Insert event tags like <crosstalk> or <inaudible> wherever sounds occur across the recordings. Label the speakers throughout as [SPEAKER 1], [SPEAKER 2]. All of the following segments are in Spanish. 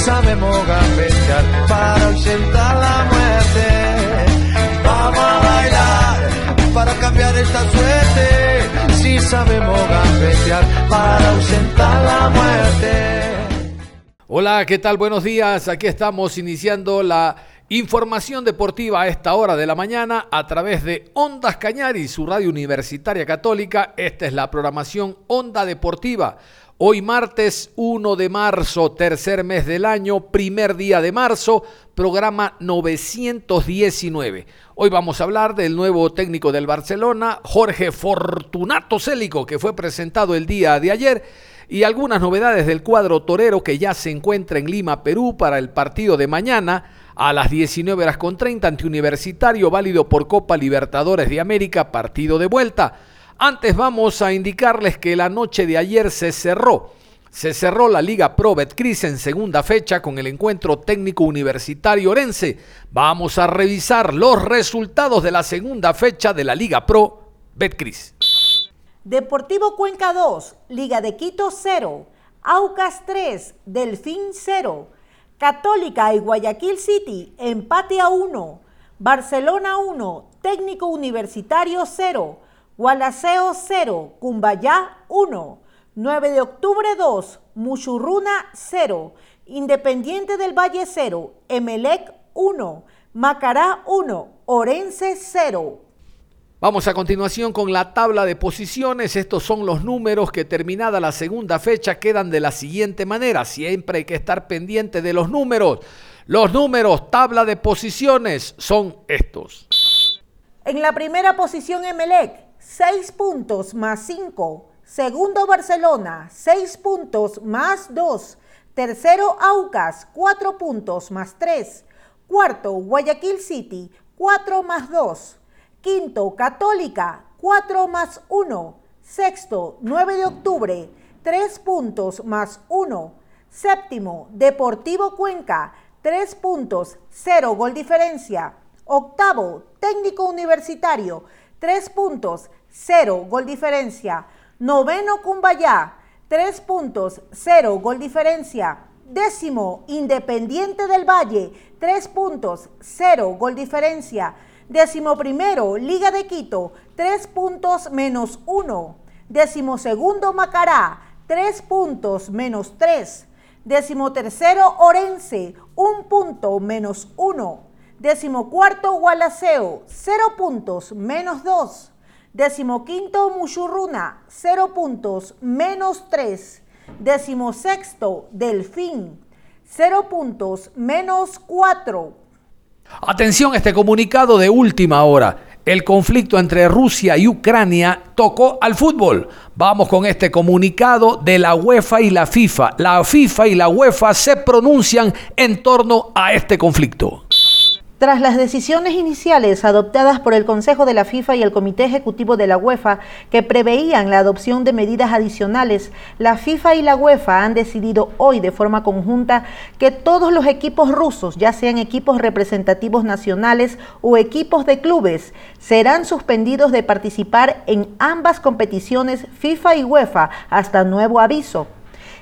[SPEAKER 1] Sabemos gambetear para ausentar la muerte. Vamos a bailar para cambiar esta suerte. Si sabemos gambetear para ausentar la muerte.
[SPEAKER 2] Hola, ¿qué tal? Buenos días. Aquí estamos iniciando la información deportiva a esta hora de la mañana a través de Ondas Cañari, su radio universitaria católica. Esta es la programación Onda Deportiva Hoy martes 1 de marzo, tercer mes del año, primer día de marzo, programa 919. Hoy vamos a hablar del nuevo técnico del Barcelona, Jorge Fortunato Célico, que fue presentado el día de ayer, y algunas novedades del cuadro torero que ya se encuentra en Lima, Perú, para el partido de mañana a las 19 horas con 30 ante Universitario, válido por Copa Libertadores de América, partido de vuelta. Antes vamos a indicarles que la noche de ayer se cerró. Se cerró la Liga Pro Betcris en segunda fecha con el encuentro técnico universitario Orense. Vamos a revisar los resultados de la segunda fecha de la Liga Pro Betcris.
[SPEAKER 3] Deportivo Cuenca 2, Liga de Quito 0, Aucas 3, Delfín 0, Católica y Guayaquil City empate a 1, Barcelona 1, Técnico Universitario 0, Gualaceo 0, Cumbayá 1, 9 de octubre 2, Muchurruna 0, Independiente del Valle 0, Emelec 1, Macará 1, Orense 0.
[SPEAKER 2] Vamos a continuación con la tabla de posiciones. Estos son los números que terminada la segunda fecha quedan de la siguiente manera. Siempre hay que estar pendiente de los números. Los números, tabla de posiciones, son estos.
[SPEAKER 3] En la primera posición Emelec, 6 puntos más 5. Segundo Barcelona, 6 puntos más 2. Tercero Aucas, 4 puntos más 3. Cuarto Guayaquil City, 4 más 2. Quinto Católica, 4 más 1. Sexto 9 de octubre, 3 puntos más 1. Séptimo Deportivo Cuenca, 3 puntos, 0 gol diferencia. Octavo Técnico Universitario, 3 puntos, 0, gol diferencia. Noveno Cumbayá, 3 puntos, 0, gol diferencia. Décimo Independiente del Valle, 3 puntos, 0, gol diferencia. Décimo primero Liga de Quito, 3 puntos menos 1. Décimo segundo Macará, 3 puntos menos 3. Décimo tercero Orense, 1 punto menos 1. Décimo cuarto Gualaceo, 0 puntos menos 2. Decimoquinto, Muchurruna, 0 puntos, menos 3. Decimosexto, Delfín, 0 puntos, menos 4.
[SPEAKER 2] Atención, este comunicado de última hora. El conflicto entre Rusia y Ucrania tocó al fútbol. Vamos con este comunicado de la UEFA y la FIFA. La FIFA y la UEFA se pronuncian en torno a este conflicto.
[SPEAKER 3] Tras las decisiones iniciales adoptadas por el Consejo de la FIFA y el Comité Ejecutivo de la UEFA, que preveían la adopción de medidas adicionales, la FIFA y la UEFA han decidido hoy de forma conjunta que todos los equipos rusos, ya sean equipos representativos nacionales o equipos de clubes, serán suspendidos de participar en ambas competiciones FIFA y UEFA hasta nuevo aviso.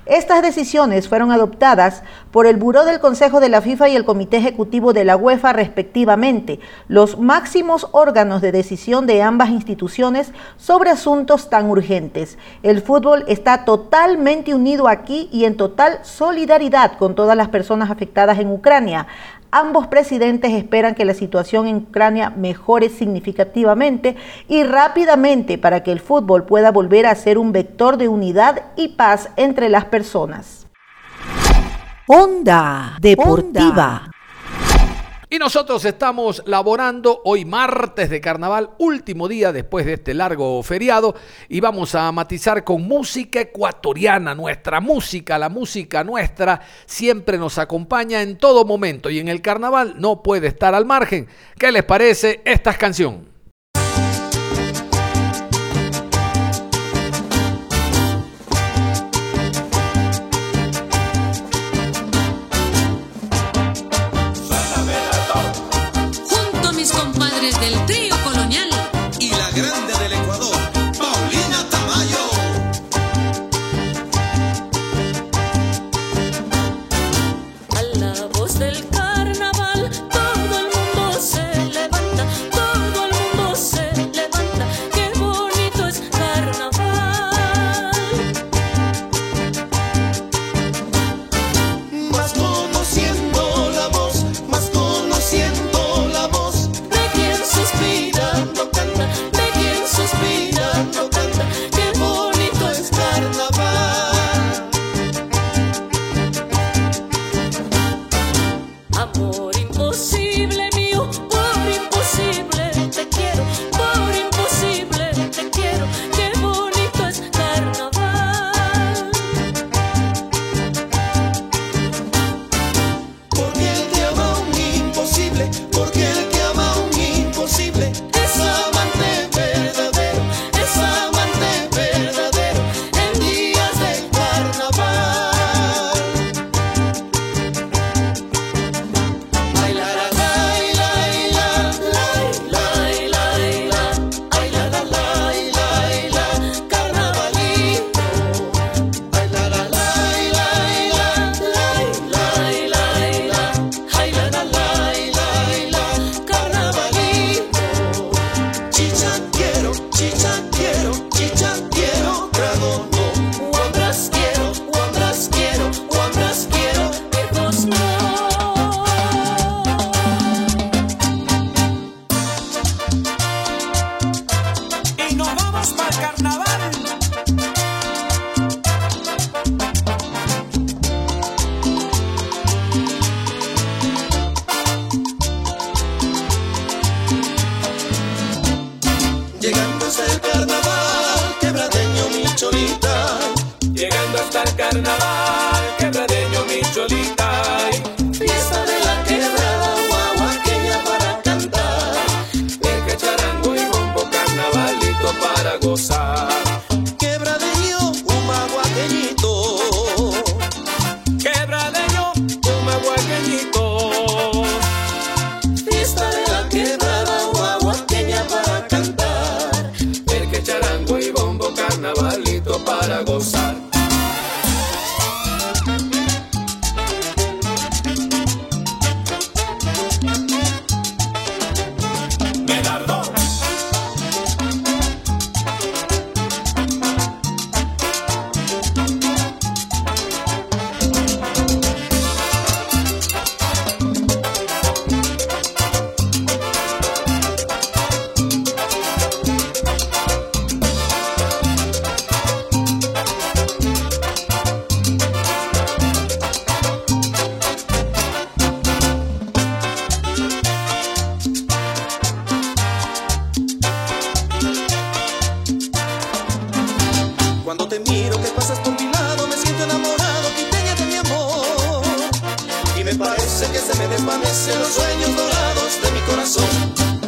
[SPEAKER 3] Estas decisiones fueron adoptadas por el Buró del Consejo de la FIFA y el Comité Ejecutivo de la UEFA respectivamente, los máximos órganos de decisión de ambas instituciones sobre asuntos tan urgentes. El fútbol está totalmente unido aquí y en total solidaridad con todas las personas afectadas en Ucrania. Ambos presidentes esperan que la situación en Ucrania mejore significativamente y rápidamente para que el fútbol pueda volver a ser un vector de unidad y paz entre las personas.
[SPEAKER 4] Onda Deportiva.
[SPEAKER 5] Y nosotros estamos laborando hoy martes de carnaval, último día después de este largo feriado, y vamos a matizar con música ecuatoriana, nuestra música, la música nuestra siempre nos acompaña en todo momento y en el carnaval no puede estar al margen. ¿Qué les parece esta canción?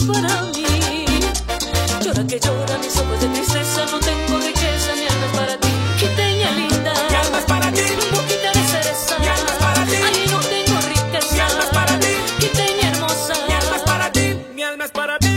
[SPEAKER 4] para mí. Llora que llora mis ojos de tristeza, no tengo riqueza, mi alma es para ti.
[SPEAKER 6] Quiteña linda,
[SPEAKER 4] mi alma es para ti.
[SPEAKER 6] Boquita de cereza,
[SPEAKER 4] mi alma es para ti.
[SPEAKER 6] Ahí no tengo riqueza,
[SPEAKER 4] mi alma es para ti.
[SPEAKER 6] Quiteña hermosa,
[SPEAKER 4] mi alma es para ti, mi alma es para ti.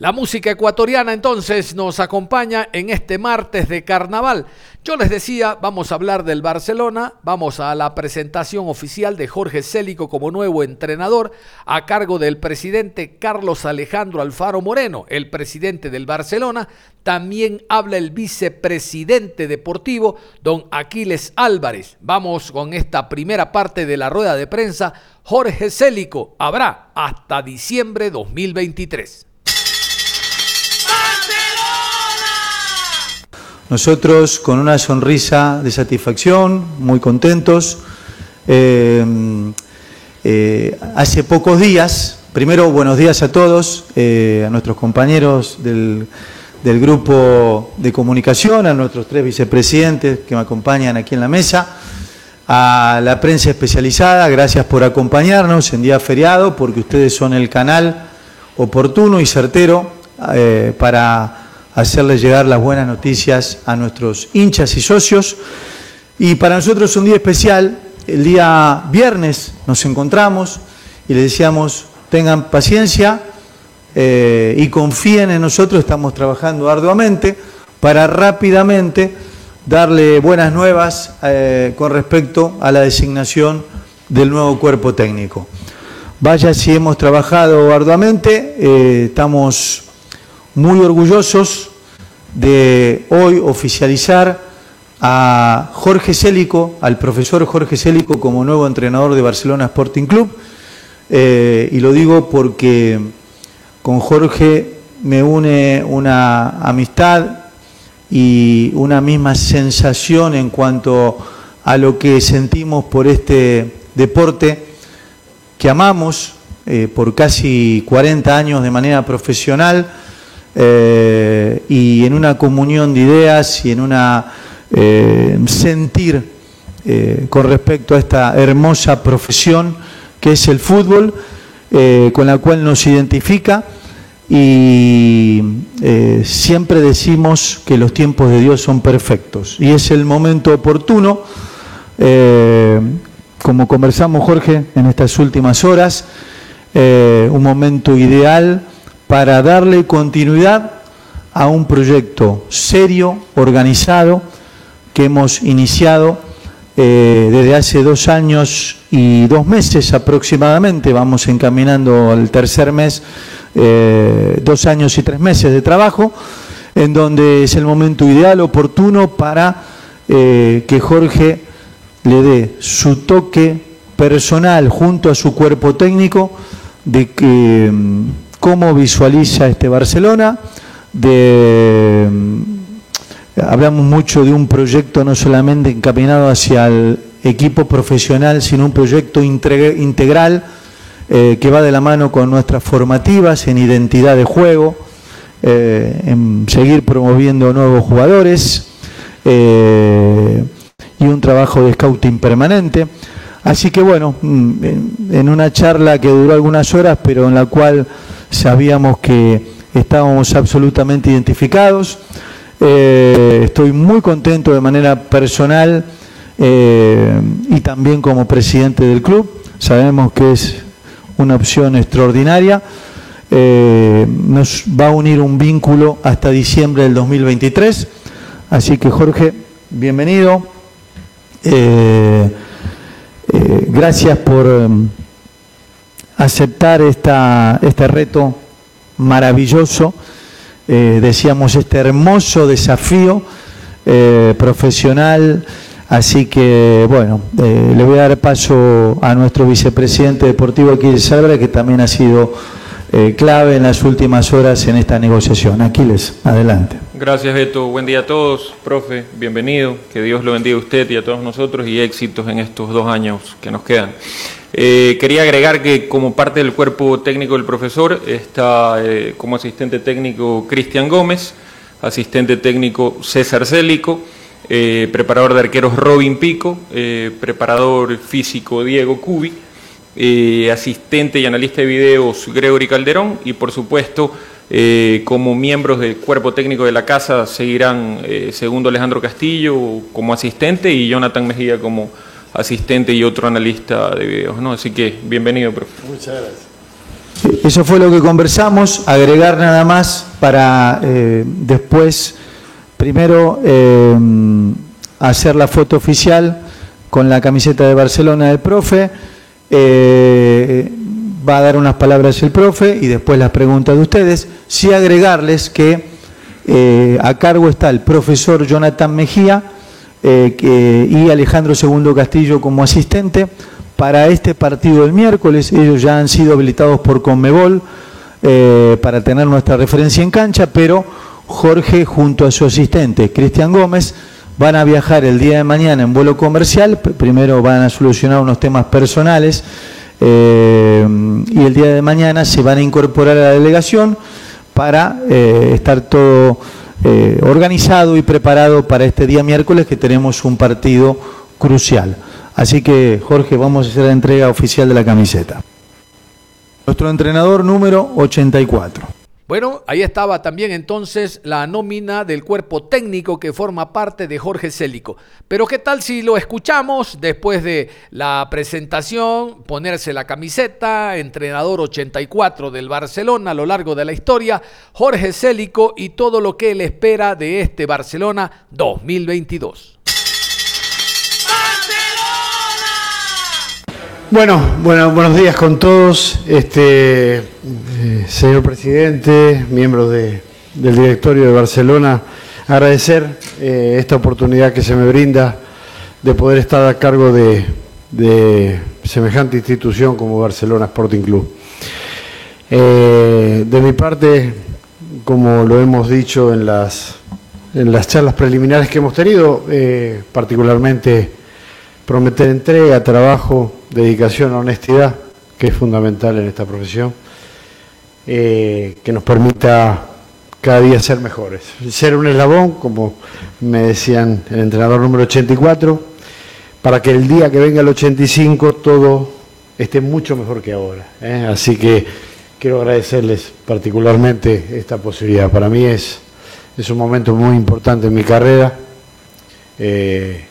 [SPEAKER 2] La música ecuatoriana entonces nos acompaña en este martes de carnaval. Yo les decía, vamos a hablar del Barcelona, vamos a la presentación oficial de Jorge Célico como nuevo entrenador a cargo del presidente Carlos Alejandro Alfaro Moreno, el presidente del Barcelona. También habla el vicepresidente deportivo, don Aquiles Álvarez. Vamos con esta primera parte de la rueda de prensa. Jorge Célico habrá hasta diciembre 2023.
[SPEAKER 7] Nosotros con una sonrisa de satisfacción, muy contentos. Eh, eh, hace pocos días, primero buenos días a todos, eh, a nuestros compañeros del, del, grupo de comunicación, a nuestros tres vicepresidentes que me acompañan aquí en la mesa, a la prensa especializada, gracias por acompañarnos en día feriado, porque ustedes son el canal oportuno y certero para hacerles llegar las buenas noticias a nuestros hinchas y socios. Y para nosotros es un día especial, el día viernes nos encontramos y les decíamos, tengan paciencia eh, y confíen en nosotros, estamos trabajando arduamente para rápidamente darle buenas nuevas eh, con respecto a la designación del nuevo cuerpo técnico. Vaya si hemos trabajado arduamente, eh, estamos muy orgullosos de hoy oficializar a Jorge Célico, al profesor Jorge Célico como nuevo entrenador de Barcelona Sporting Club. Eh, y lo digo porque con Jorge me une una amistad y una misma sensación en cuanto a lo que sentimos por este deporte que amamos eh, por casi 40 años de manera profesional eh, y en una comunión de ideas y en una eh, sentir eh, con respecto a esta hermosa profesión que es el fútbol, con la cual nos identifica y siempre decimos que los tiempos de Dios son perfectos. Y es el momento oportuno, como conversamos Jorge en estas últimas horas, un momento ideal para darle continuidad a un proyecto serio, organizado, que hemos iniciado eh, desde hace dos años y dos meses aproximadamente, vamos encaminando al tercer mes, eh, dos años y tres meses de trabajo, en donde es el momento ideal, oportuno para eh, que Jorge le dé su toque personal junto a su cuerpo técnico de que mm, cómo visualiza este Barcelona, de, mm, hablamos mucho de un proyecto no solamente encaminado hacia el equipo profesional, sino un proyecto integral eh, que va de la mano con nuestras formativas en identidad de juego, eh, en seguir promoviendo nuevos jugadores eh, y un trabajo de scouting permanente. Así que bueno, mm, en una charla que duró algunas horas, pero en la cual sabíamos que estábamos absolutamente identificados. Eh, estoy muy contento de manera personal eh, y también como presidente del club. Sabemos que es una opción extraordinaria. Eh, nos va a unir un vínculo hasta diciembre del 2023. Así que Jorge, bienvenido. gracias por aceptar esta, este reto maravilloso, eh, decíamos, este hermoso desafío eh, profesional Así que, bueno, eh, le voy a dar paso a nuestro vicepresidente deportivo Aquiles Salvador, que también ha sido clave en las últimas horas en esta negociación. Aquiles, adelante.
[SPEAKER 8] Gracias, Beto. Buen día a todos. Profe, bienvenido. Que Dios lo bendiga a usted y a todos nosotros y éxitos en estos dos años que nos quedan. Eh, quería agregar que como parte del cuerpo técnico del profesor está eh, como asistente técnico Cristian Gómez, asistente técnico César Célico, eh, preparador de arqueros Robin Pico, preparador físico Diego Cubi, asistente y analista de videos Gregory Calderón y por supuesto como miembros del cuerpo técnico de la casa seguirán segundo Alejandro Castillo como asistente y Jonathan Mejía como asistente y otro analista de videos. ¿no? Así que bienvenido, profe.
[SPEAKER 7] Muchas gracias. Eso fue lo que conversamos, agregar nada más para eh, después, primero, eh, hacer la foto oficial con la camiseta de Barcelona del profe, eh, va a dar unas palabras el profe y después las preguntas de ustedes, sí agregarles que eh, a cargo está el profesor Jonathan Mejía eh, y Alejandro Segundo Castillo como asistente para este partido del miércoles. Ellos ya han sido habilitados por Conmebol eh, para tener nuestra referencia en cancha, pero Jorge junto a su asistente Cristian Gómez van a viajar el día de mañana en vuelo comercial. Primero van a solucionar unos temas personales eh, y el día de mañana se van a incorporar a la delegación para estar todo eh, organizado y preparado para este día miércoles que tenemos un partido crucial. Así que, Jorge, vamos a hacer la entrega oficial de la camiseta. Nuestro entrenador número 84.
[SPEAKER 2] Bueno, ahí estaba también entonces la nómina del cuerpo técnico que forma parte de Jorge Célico. Pero ¿qué tal si lo escuchamos después de la presentación, ponerse la camiseta, entrenador 84 del Barcelona a lo largo de la historia, Jorge Célico y todo lo que él espera de este Barcelona 2022?
[SPEAKER 9] Bueno, bueno, buenos días con todos, este, eh, señor presidente, miembros de- del directorio de Barcelona, agradecer eh, esta oportunidad que se me brinda de poder estar a cargo de, de semejante institución como Barcelona Sporting Club. Eh, de mi parte, como lo hemos dicho en las, en las charlas preliminares que hemos tenido, particularmente prometer entrega, trabajo, dedicación, honestidad, que es fundamental en esta profesión, eh, que nos permita cada día ser mejores. Ser un eslabón, como me decían el entrenador número 84, para que el día que venga el 85 todo esté mucho mejor que ahora. ¿eh? Así que quiero agradecerles particularmente esta posibilidad. Para mí es, un momento muy importante en mi carrera. Eh,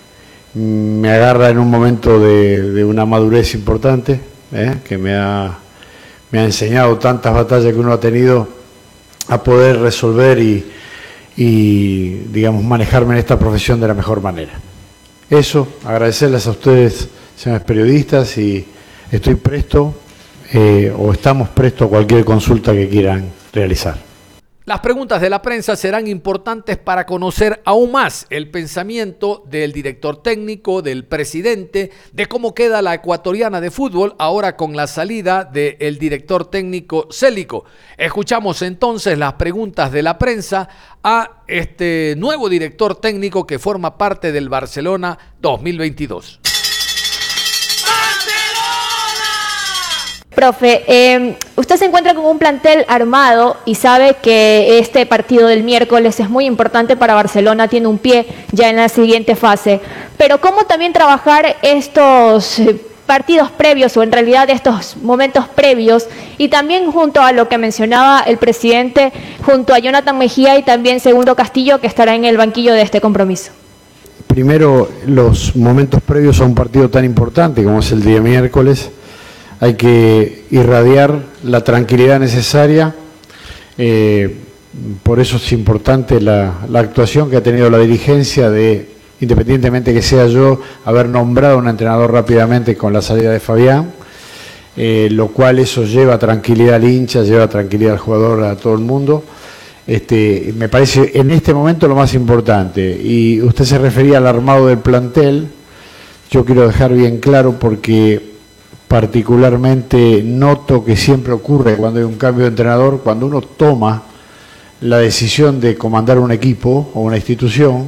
[SPEAKER 9] me agarra en un momento de, una madurez importante, ¿eh? que me ha, me ha enseñado tantas batallas que uno ha tenido a poder resolver y, digamos, manejarme en esta profesión de la mejor manera. Eso, agradecerles a ustedes, señores periodistas, y estoy presto eh, o estamos prestos a cualquier consulta que quieran realizar.
[SPEAKER 2] Las preguntas de la prensa serán importantes para conocer aún más el pensamiento del director técnico, del presidente, de cómo queda la ecuatoriana de fútbol ahora con la salida del director técnico Célico. Escuchamos entonces las preguntas de la prensa a este nuevo director técnico que forma parte del Barcelona 2022.
[SPEAKER 10] Profe, eh, usted se encuentra con un plantel armado y sabe que este partido del miércoles es muy importante para Barcelona, tiene un pie ya en la siguiente fase. Pero ¿cómo también trabajar estos eh, partidos previos o en realidad estos momentos previos y también junto a lo que mencionaba el presidente, junto a Jonathan Mejía y también Segundo Castillo que estará en el banquillo de este compromiso?
[SPEAKER 9] Primero, los momentos previos a un partido tan importante como es el día miércoles, hay que irradiar la tranquilidad necesaria. eh, por eso es importante la, actuación que ha tenido la dirigencia de, independientemente que sea yo, haber nombrado un entrenador rápidamente con la salida de Fabián, eh, lo cual eso lleva tranquilidad al hincha, lleva tranquilidad al jugador, a todo el mundo. este, me parece en este momento lo más importante. Y usted se refería al armado del plantel, yo quiero dejar bien claro porque particularmente noto que siempre ocurre cuando hay un cambio de entrenador, cuando uno toma la decisión de comandar un equipo o una institución,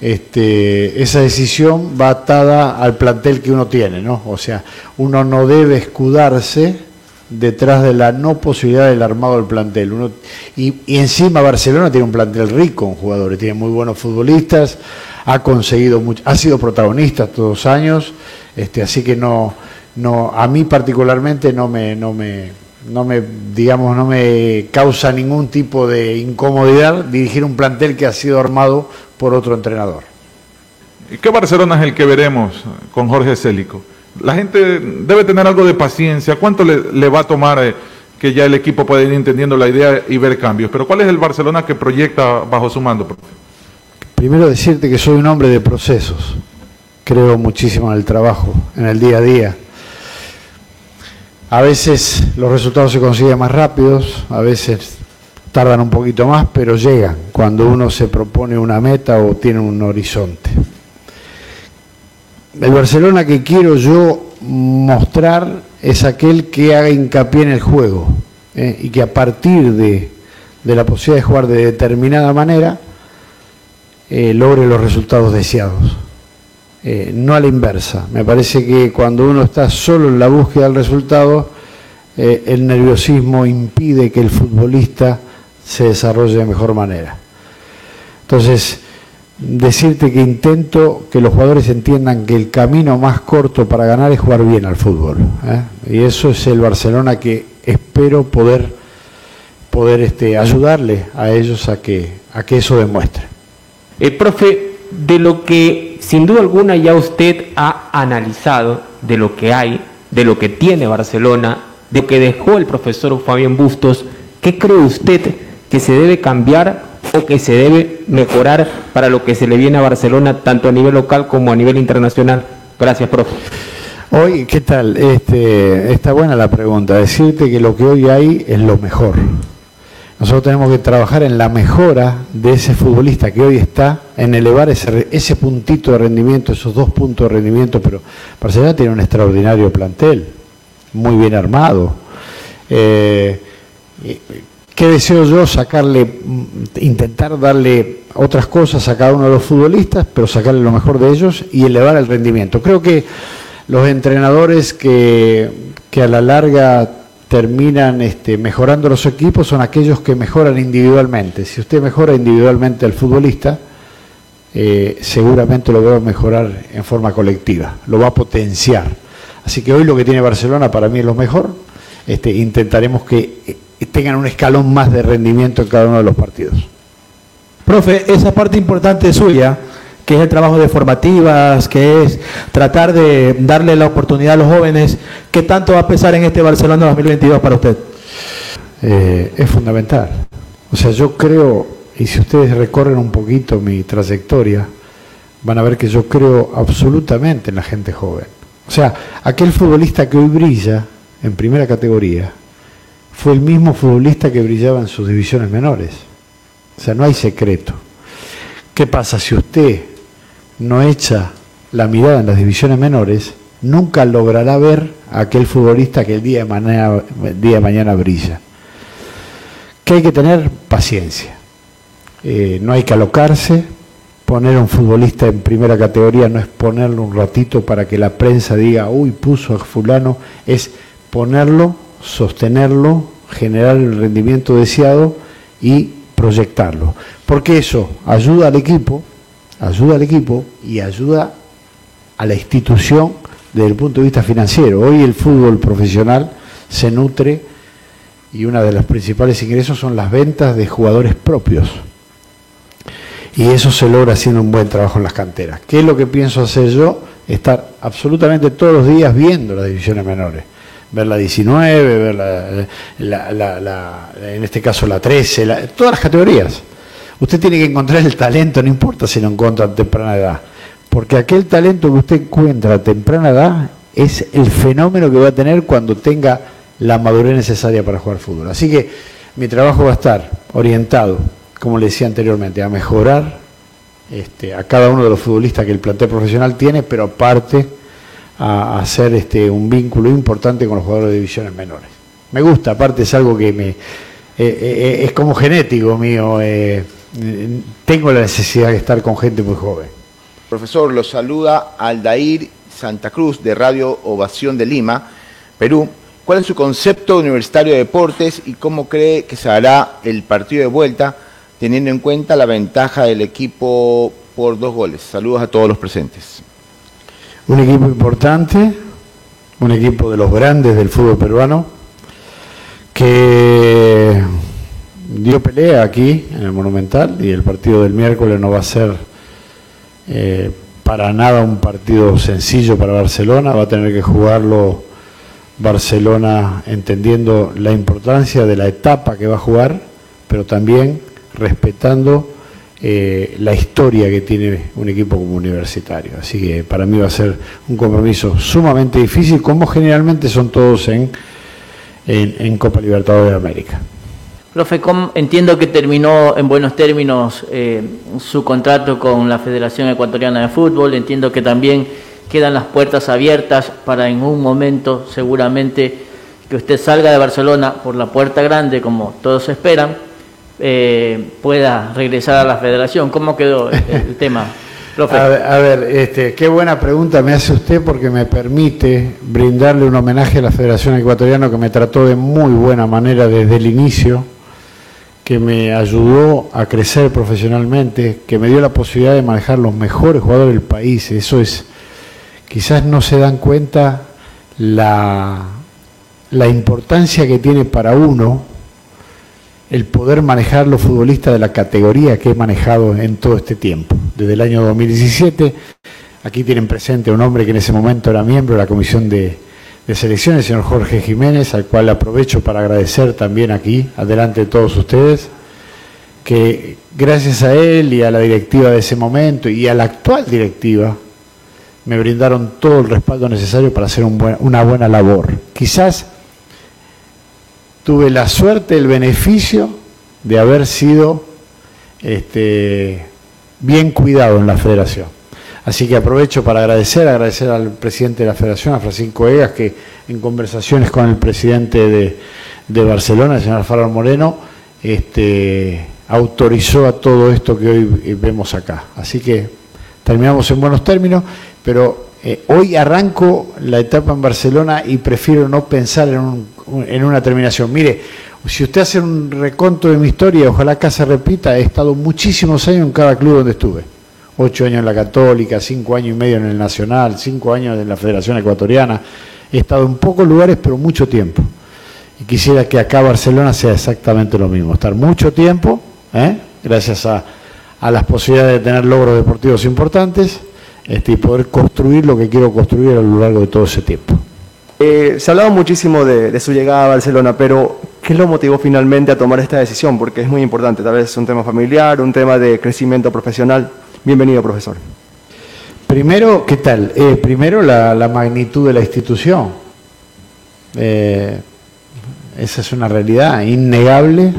[SPEAKER 9] este, esa decisión va atada al plantel que uno tiene, ¿no? O sea, uno no debe escudarse detrás de la no posibilidad del armado del plantel. Uno, y, encima Barcelona tiene un plantel rico en jugadores, tiene muy buenos futbolistas, ha conseguido ha sido protagonista todos los años, este, así que no, no, a mí particularmente no me, no me, no me, digamos, no me causa ningún tipo de incomodidad dirigir un plantel que ha sido armado por otro entrenador.
[SPEAKER 11] ¿Y qué Barcelona es el que veremos con Jorge Célico? La gente debe tener algo de paciencia. ¿Cuánto le, va a tomar eh, que ya el equipo pueda ir entendiendo la idea y ver cambios? Pero ¿cuál es el Barcelona que proyecta bajo su mando?
[SPEAKER 9] Primero decirte que soy un hombre de procesos. Creo muchísimo en el trabajo, en el día a día a veces los resultados se consiguen más rápidos, a veces tardan un poquito más, pero llegan cuando uno se propone una meta o tiene un horizonte. El Barcelona que quiero yo mostrar es aquel que haga hincapié en el juego ¿eh? y que a partir de, la posibilidad de jugar de determinada manera eh, logre los resultados deseados. Eh, no a la inversa. Me parece que cuando uno está solo en la búsqueda del resultado, eh, el nerviosismo impide que el futbolista se desarrolle de mejor manera. Entonces, decirte que intento que los jugadores entiendan que el camino más corto para ganar es jugar bien al fútbol. ¿eh? Y eso es el Barcelona que espero poder, poder este, ayudarle a ellos a que, a que eso demuestre.
[SPEAKER 12] Profe, de lo que sin duda alguna ya usted ha analizado de lo que hay, de lo que tiene Barcelona, de lo que dejó el profesor Fabián Bustos, ¿qué cree usted que se debe cambiar o que se debe mejorar para lo que se le viene a Barcelona tanto a nivel local como a nivel internacional? Gracias, profe.
[SPEAKER 9] Hoy, ¿qué tal? Este, está buena la pregunta. Decirte que lo que hoy hay es lo mejor. Nosotros tenemos que trabajar en la mejora de ese futbolista que hoy está, en elevar ese, puntito de rendimiento, esos dos puntos de rendimiento, pero Barcelona tiene un extraordinario plantel, muy bien armado. Eh, ¿Qué deseo yo? Sacarle, mm, intentar darle otras cosas a cada uno de los futbolistas, pero sacarle lo mejor de ellos y elevar el rendimiento. Creo que los entrenadores que a la larga terminan este, mejorando los equipos son aquellos que mejoran individualmente. Si usted mejora individualmente al futbolista, eh, seguramente lo va a mejorar en forma colectiva, lo va a potenciar. Así que hoy lo que tiene Barcelona para mí es lo mejor. Este, intentaremos que eh, tengan un escalón más de rendimiento en cada uno de los partidos.
[SPEAKER 13] Profe, esa parte importante suya que es el trabajo de formativas, que es tratar de darle la oportunidad a los jóvenes. ¿Qué tanto va a pesar en este Barcelona 2022 para usted?
[SPEAKER 9] Eh, es fundamental. O sea, yo creo, y si ustedes recorren un poquito mi trayectoria, van a ver que yo creo absolutamente en la gente joven. O sea, aquel futbolista que hoy brilla en primera categoría fue el mismo futbolista que brillaba en sus divisiones menores. O sea, no hay secreto. ¿Qué pasa si usted no echa la mirada en las divisiones menores, nunca logrará ver a aquel futbolista que el día de mañana, día de mañana brilla. Que hay que tener paciencia. Eh, no hay que alocarse. Poner a un futbolista en primera categoría no es ponerlo un ratito para que la prensa diga, uy, puso a fulano. Es ponerlo, sostenerlo, generar el rendimiento deseado y proyectarlo. Porque eso ayuda al equipo ayuda al equipo y ayuda a la institución desde el punto de vista financiero. Hoy el fútbol profesional se nutre y una de los principales ingresos son las ventas de jugadores propios. Y eso se logra haciendo un buen trabajo en las canteras. ¿Qué es lo que pienso hacer yo? Estar absolutamente todos los días viendo las divisiones menores. Ver la 19, ver la, en este caso la 13, todas las categorías Usted tiene que encontrar el talento, no importa si lo encuentra a temprana edad, porque aquel talento que usted encuentra a temprana edad es el fenómeno que va a tener cuando tenga la madurez necesaria para jugar fútbol. Así que mi trabajo va a estar orientado, como le decía anteriormente, a mejorar este, a cada uno de los futbolistas que el plantel profesional tiene, pero aparte a, hacer este, un vínculo importante con los jugadores de divisiones menores. Me gusta, aparte es algo que me eh, eh, es como genético mío. eh, tengo la necesidad de estar con gente muy joven.
[SPEAKER 14] Profesor, lo saluda Aldair Santa Cruz de Radio Ovación de Lima, Perú. ¿Cuál es su concepto universitario de deportes y cómo cree que se hará el partido de vuelta teniendo en cuenta la ventaja del equipo por dos goles? Saludos a todos los presentes.
[SPEAKER 9] Un equipo importante, un equipo de los grandes del fútbol peruano, que dio pelea aquí en el Monumental y el partido del miércoles no va a ser eh, para nada un partido sencillo para Barcelona, va a tener que jugarlo Barcelona entendiendo la importancia de la etapa que va a jugar, pero también respetando eh, la historia que tiene un equipo como universitario. Así que para mí va a ser un compromiso sumamente difícil, como generalmente son todos en, en, en Copa Libertadores de América.
[SPEAKER 15] Profe, ¿cómo- entiendo que terminó en buenos términos eh, su contrato con la Federación Ecuatoriana de Fútbol. Entiendo que también quedan las puertas abiertas para en un momento seguramente que usted salga de Barcelona por la puerta grande, como todos esperan, eh, pueda regresar a la Federación. ¿Cómo quedó el, el tema, profe?
[SPEAKER 9] A ver, a ver, este, qué buena pregunta me hace usted porque me permite brindarle un homenaje a la Federación Ecuatoriana que me trató de muy buena manera desde el inicio, que me ayudó a crecer profesionalmente, que me dio la posibilidad de manejar los mejores jugadores del país. Eso es, quizás no se dan cuenta la, la importancia que tiene para uno el poder manejar los futbolistas de la categoría que he manejado en todo este tiempo. Desde el año 2017, aquí tienen presente a un hombre que en ese momento era miembro de la Comisión de, de Selección, el señor Jorge Jiménez, al cual aprovecho para agradecer también aquí, adelante de todos ustedes, que gracias a él y a la directiva de ese momento y a la actual directiva, me brindaron todo el respaldo necesario para hacer un buen- una buena labor. Quizás tuve la suerte, el beneficio de haber sido este, bien cuidado en la federación. Así que aprovecho para agradecer, agradecer al presidente de la federación, a Francisco Egas, que en conversaciones con el presidente de, Barcelona, el señor Alfaro Moreno, este, autorizó a todo esto que hoy eh, vemos acá. Así que terminamos en buenos términos, pero eh, hoy arranco la etapa en Barcelona y prefiero no pensar en, un- en una terminación. Mire, si usted hace un reconto de mi historia, ojalá acá se repita, he estado muchísimos años en cada club donde estuve. Ocho años en la Católica, cinco años y medio en el Nacional, cinco años en la Federación Ecuatoriana. He estado en pocos lugares, pero mucho tiempo. Y quisiera que acá Barcelona sea exactamente lo mismo, estar mucho tiempo, ¿eh? gracias a, a las posibilidades de tener logros deportivos importantes este, y poder construir lo que quiero construir a lo largo de todo ese tiempo.
[SPEAKER 16] Eh, se hablaba muchísimo de, de su llegada a Barcelona, pero ¿qué lo motivó finalmente a tomar esta decisión? Porque es muy importante, tal vez es un tema familiar, un tema de crecimiento profesional. Bienvenido, profesor.
[SPEAKER 9] Primero, ¿qué tal? Eh, primero, la, magnitud de la institución. Eh, esa es una realidad innegable.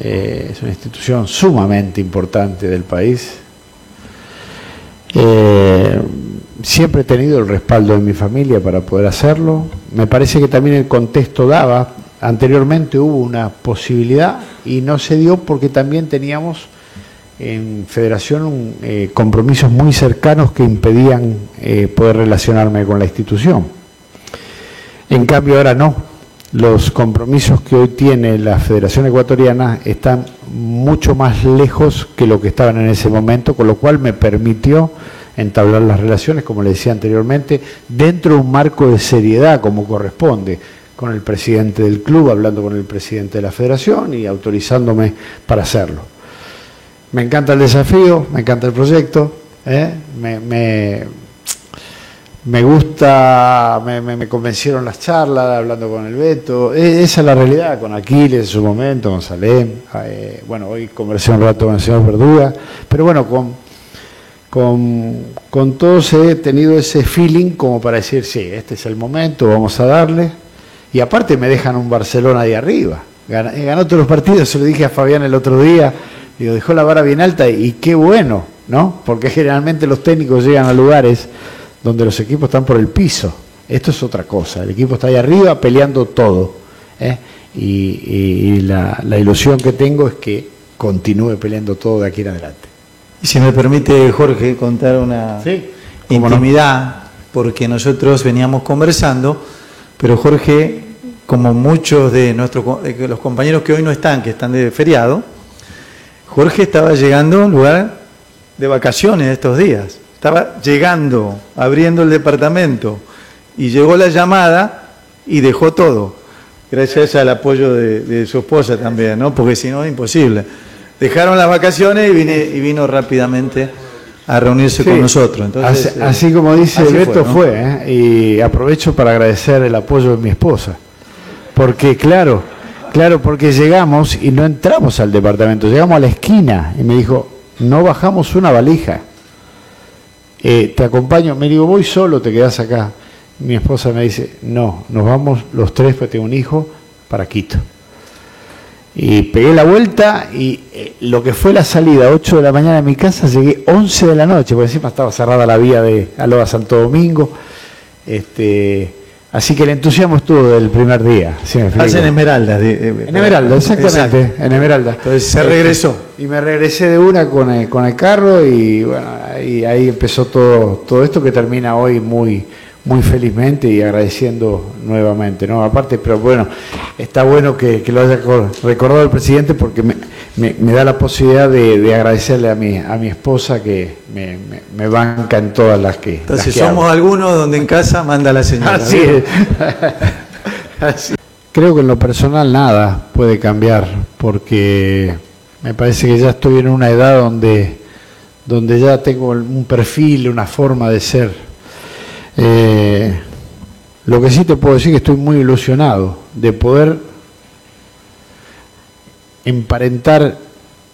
[SPEAKER 9] Eh, es una institución sumamente importante del país. Siempre he tenido el respaldo de mi familia para poder hacerlo. Me parece que también el contexto daba. Anteriormente hubo una posibilidad y no se dio porque también teníamos en federación eh, compromisos muy cercanos que impedían eh, poder relacionarme con la institución. En cambio ahora no. Los compromisos que hoy tiene la Federación Ecuatoriana están mucho más lejos que lo que estaban en ese momento, con lo cual me permitió entablar las relaciones, como le decía anteriormente, dentro de un marco de seriedad como corresponde, con el presidente del club, hablando con el presidente de la federación y autorizándome para hacerlo. Me encanta el desafío, me encanta el proyecto, ¿eh? me, me, me gusta, me, me- convencieron las charlas, hablando con el Beto, e- esa es la realidad, con Aquiles en su momento, con Salem, eh, bueno, hoy conversé un rato con el señor Verduga, pero bueno, con, con, con todos he tenido ese feeling como para decir, sí, este es el momento, vamos a darle, y aparte me dejan un Barcelona de arriba, eh, ganó todos los partidos, se lo dije a Fabián el otro día, digo, dejó la vara bien alta y qué bueno, ¿no? Porque generalmente los técnicos llegan a lugares donde los equipos están por el piso. Esto es otra cosa, el equipo está ahí arriba peleando todo. ¿eh? Y, y- y la, la ilusión que tengo es que continúe peleando todo de aquí en adelante.
[SPEAKER 7] Y si me permite, Jorge, contar una
[SPEAKER 9] no.
[SPEAKER 7] intimidad, porque nosotros veníamos conversando, pero Jorge, como muchos de nuestros de los compañeros que hoy no están, que están de feriado, Jorge estaba llegando a un lugar de vacaciones estos días. Estaba llegando, abriendo el departamento, y llegó la llamada y dejó todo. Gracias al apoyo de, de su esposa también, ¿no? Porque si no es imposible. Dejaron las vacaciones y, vine- y vino rápidamente a reunirse
[SPEAKER 9] Sí,
[SPEAKER 7] con nosotros. Entonces,
[SPEAKER 9] así,
[SPEAKER 7] eh,
[SPEAKER 9] así como dice
[SPEAKER 7] así
[SPEAKER 9] Beto
[SPEAKER 7] ¿no?
[SPEAKER 9] fue, ¿eh? y aprovecho para agradecer el apoyo de mi esposa, porque claro, claro, porque llegamos y no entramos al departamento, llegamos a la esquina y me dijo, no bajamos una valija, Eh, te acompaño, me digo, voy solo, te quedas acá. Mi esposa me dice, no, nos vamos los tres, porque tengo un hijo, para Quito. Y pegué la vuelta y eh, lo que fue la salida, 8 de la mañana de mi casa, llegué 11 de la noche, porque encima estaba cerrada la vía de Aloha Santo Domingo. Este, así que el entusiasmo estuvo del primer día. ¿sí me explico?
[SPEAKER 7] Hacen Esmeralda. de- de-
[SPEAKER 9] En Esmeralda, exactamente,
[SPEAKER 7] Exacto.
[SPEAKER 9] en Esmeralda.
[SPEAKER 7] Entonces se
[SPEAKER 9] Este,
[SPEAKER 7] regresó.
[SPEAKER 9] Y me regresé de una con el, con el carro y bueno, ahí, ahí empezó todo, todo esto que termina hoy muy, muy felizmente y agradeciendo nuevamente, ¿no? Aparte, pero bueno, está bueno que, que lo haya cor- recordado el presidente porque me, me- me da la posibilidad de, de agradecerle a mi, a mi esposa que me, me- me banca en todas las que.
[SPEAKER 7] Entonces
[SPEAKER 9] las que
[SPEAKER 7] somos
[SPEAKER 9] hago.
[SPEAKER 7] algunos donde en casa manda la señora.
[SPEAKER 9] Así es. <laughs> Así. Creo que en lo personal nada puede cambiar, porque me parece que ya estoy en una edad donde, donde ya tengo un perfil, una forma de ser. Eh, lo que sí te puedo decir es que estoy muy ilusionado de poder emparentar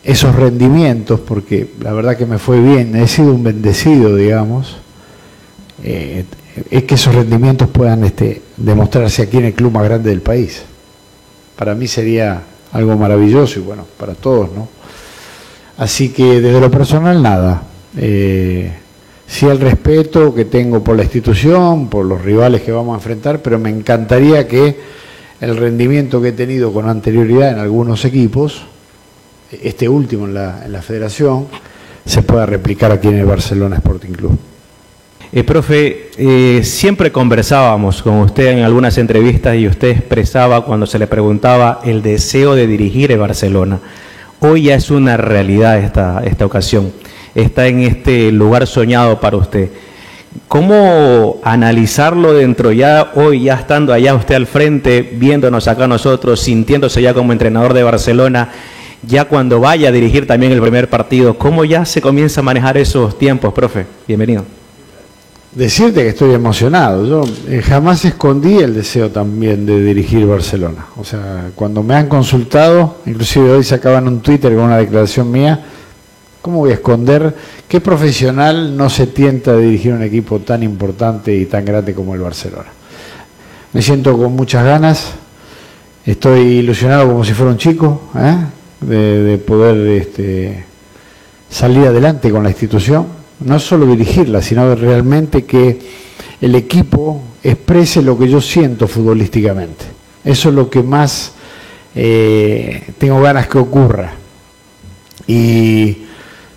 [SPEAKER 9] esos rendimientos, porque la verdad que me fue bien, he sido un bendecido, digamos, eh, es que esos rendimientos puedan este, demostrarse aquí en el club más grande del país. Para mí sería algo maravilloso y bueno, para todos, ¿no? Así que desde lo personal nada. Eh, sí el respeto que tengo por la institución, por los rivales que vamos a enfrentar, pero me encantaría que el rendimiento que he tenido con anterioridad en algunos equipos, este último en la, federación, se pueda replicar aquí en el Barcelona Sporting Club.
[SPEAKER 12] Eh, profe, eh, siempre conversábamos con usted en algunas entrevistas y usted expresaba cuando se le preguntaba el deseo de dirigir el Barcelona. Hoy ya es una realidad esta, esta ocasión. Está en este lugar soñado para usted. ¿Cómo analizarlo dentro ya, hoy ya estando allá usted al frente, viéndonos acá nosotros, sintiéndose ya como entrenador de Barcelona, ya cuando vaya a dirigir también el primer partido, ¿cómo ya se comienza a manejar esos tiempos, profe? Bienvenido.
[SPEAKER 9] Decirte que estoy emocionado. Yo eh, jamás escondí el deseo también de dirigir Barcelona. O sea, cuando me han consultado, inclusive hoy sacaban un Twitter con una declaración mía, ¿cómo voy a esconder qué profesional no se tienta a dirigir un equipo tan importante y tan grande como el Barcelona? Me siento con muchas ganas, estoy ilusionado como si fuera un chico, ¿eh? de, de poder este, salir adelante con la institución no solo dirigirla, sino realmente que el equipo exprese lo que yo siento futbolísticamente. Eso es lo que más eh, tengo ganas que ocurra. Y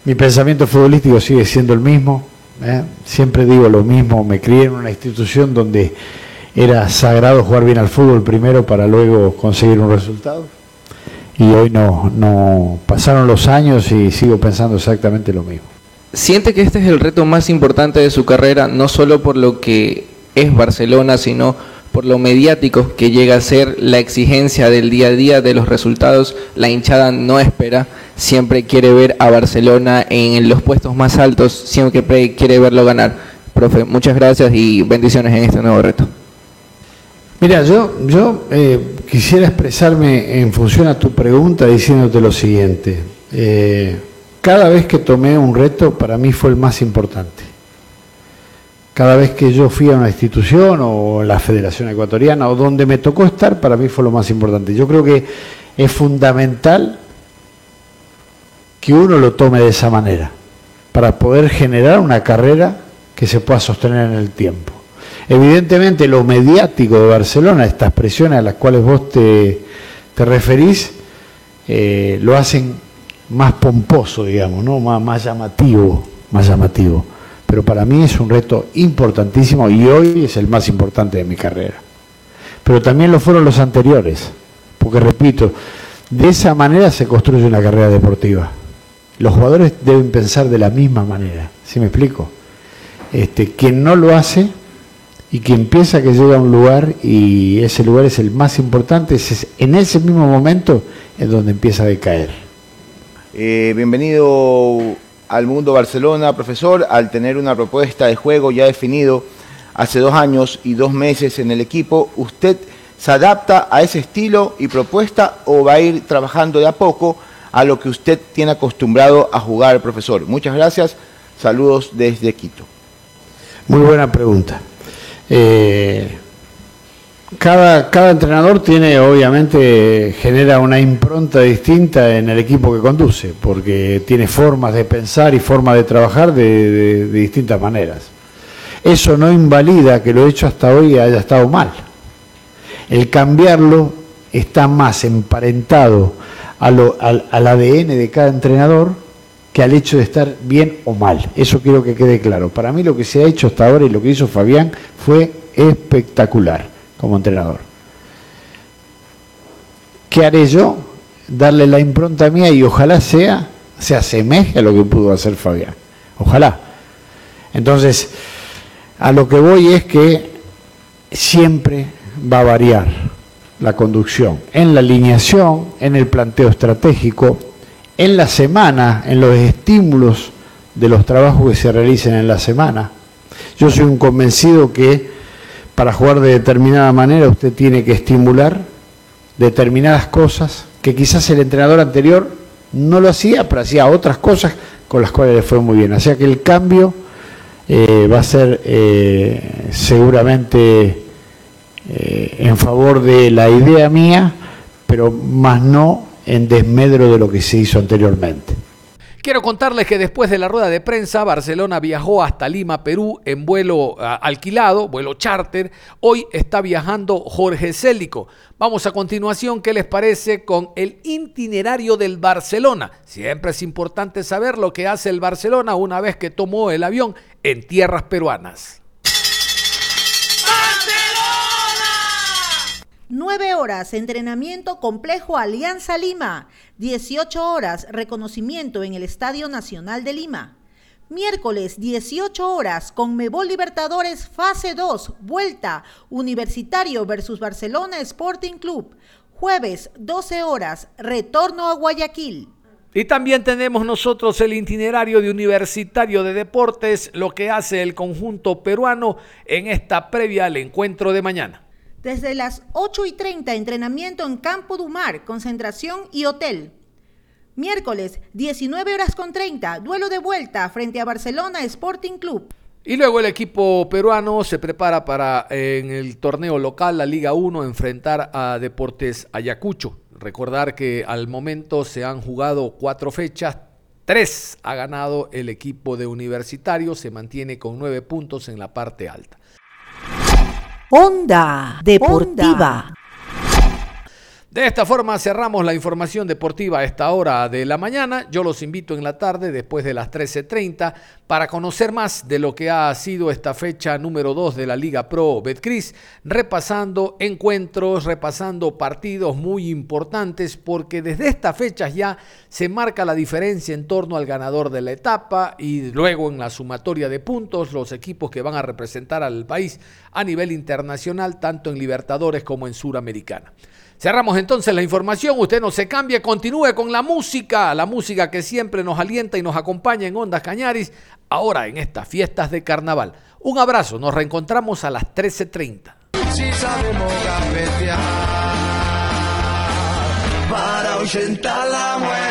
[SPEAKER 9] mi pensamiento futbolístico sigue siendo el mismo. ¿eh? Siempre digo lo mismo, me crié en una institución donde era sagrado jugar bien al fútbol primero para luego conseguir un resultado. Y hoy no, no pasaron los años y sigo pensando exactamente lo mismo.
[SPEAKER 17] ¿Siente que este es el reto más importante de su carrera, no solo por lo que es Barcelona, sino por lo mediático que llega a ser la exigencia del día a día de los resultados? La hinchada no espera, siempre quiere ver a Barcelona en los puestos más altos, siempre quiere verlo ganar. Profe, muchas gracias y bendiciones en este nuevo reto.
[SPEAKER 9] Mira, yo, yo eh, quisiera expresarme en función a tu pregunta diciéndote lo siguiente. Eh, cada vez que tomé un reto, para mí fue el más importante. Cada vez que yo fui a una institución o la Federación Ecuatoriana o donde me tocó estar, para mí fue lo más importante. Yo creo que es fundamental que uno lo tome de esa manera, para poder generar una carrera que se pueda sostener en el tiempo. Evidentemente lo mediático de Barcelona, estas presiones a las cuales vos te, te referís, eh, lo hacen más pomposo, digamos, ¿no? más, más llamativo, más llamativo. Pero para mí es un reto importantísimo y hoy es el más importante de mi carrera. Pero también lo fueron los anteriores, porque repito, de esa manera se construye una carrera deportiva. Los jugadores deben pensar de la misma manera, ¿sí me explico? Este, quien no lo hace y quien piensa que llega a un lugar y ese lugar es el más importante, es en ese mismo momento es donde empieza a decaer.
[SPEAKER 14] Eh, bienvenido al mundo Barcelona, profesor, al tener una propuesta de juego ya definido hace dos años y dos meses en el equipo, ¿usted se adapta a ese estilo y propuesta o va a ir trabajando de a poco a lo que usted tiene acostumbrado a jugar, profesor? Muchas gracias, saludos desde Quito.
[SPEAKER 9] Muy buena pregunta. Eh, cada, cada entrenador tiene, obviamente, genera una impronta distinta en el equipo que conduce, porque tiene formas de pensar y formas de trabajar de, de- de distintas maneras. Eso no invalida que lo hecho hasta hoy haya estado mal. El cambiarlo está más emparentado a lo- al, al ADN de cada entrenador que al hecho de estar bien o mal. Eso quiero que quede claro. Para mí lo que se ha hecho hasta ahora y lo que hizo Fabián fue espectacular como entrenador. ¿Qué haré yo? Darle la impronta mía y ojalá sea, se asemeje a lo que pudo hacer Fabián. Ojalá. Entonces, a lo que voy es que siempre va a variar la conducción en la alineación, en el planteo estratégico, en la semana, en los estímulos de los trabajos que se realicen en la semana. Yo soy un convencido que para jugar de determinada manera usted tiene que estimular determinadas cosas que quizás el entrenador anterior no lo hacía, pero hacía otras cosas con las cuales le fue muy bien. O sea que el cambio eh, va a ser eh, seguramente eh, en favor de la idea mía, pero más no en desmedro de lo que se hizo anteriormente.
[SPEAKER 2] Quiero contarles que después de la rueda de prensa, Barcelona viajó hasta Lima, Perú, en vuelo alquilado, vuelo charter. Hoy está viajando Jorge Célico. Vamos a continuación, ¿qué les parece con el itinerario del Barcelona? Siempre es importante saber lo que hace el Barcelona una vez que tomó el avión en tierras peruanas.
[SPEAKER 3] 9 horas, entrenamiento complejo Alianza Lima. 18 horas, reconocimiento en el Estadio Nacional de Lima. Miércoles, 18 horas, Conmebol Libertadores Fase 2, Vuelta, Universitario versus Barcelona Sporting Club. Jueves, 12 horas, retorno a Guayaquil.
[SPEAKER 2] Y también tenemos nosotros el itinerario de Universitario de Deportes, lo que hace el conjunto peruano en esta previa al encuentro de mañana.
[SPEAKER 3] Desde las 8 y 30, entrenamiento en Campo Dumar, concentración y hotel. Miércoles, 19 horas con 30, duelo de vuelta frente a Barcelona Sporting Club.
[SPEAKER 2] Y luego el equipo peruano se prepara para eh, en el torneo local, la Liga 1, enfrentar a Deportes Ayacucho. Recordar que al momento se han jugado cuatro fechas, tres ha ganado el equipo de Universitario, se mantiene con nueve puntos en la parte alta.
[SPEAKER 3] Onda Deportiva.
[SPEAKER 2] De esta forma cerramos la información deportiva a esta hora de la mañana. Yo los invito en la tarde, después de las 13.30, para conocer más de lo que ha sido esta fecha número 2 de la Liga Pro Betcris, repasando encuentros, repasando partidos muy importantes, porque desde estas fechas ya se marca la diferencia en torno al ganador de la etapa y luego en la sumatoria de puntos, los equipos que van a representar al país a nivel internacional, tanto en Libertadores como en Suramericana. Cerramos entonces la información, usted no se cambie, continúe con la música, la música que siempre nos alienta y nos acompaña en Ondas Cañaris, ahora en estas fiestas de carnaval. Un abrazo, nos reencontramos a las 13.30.
[SPEAKER 1] Si sabemos para la muerte.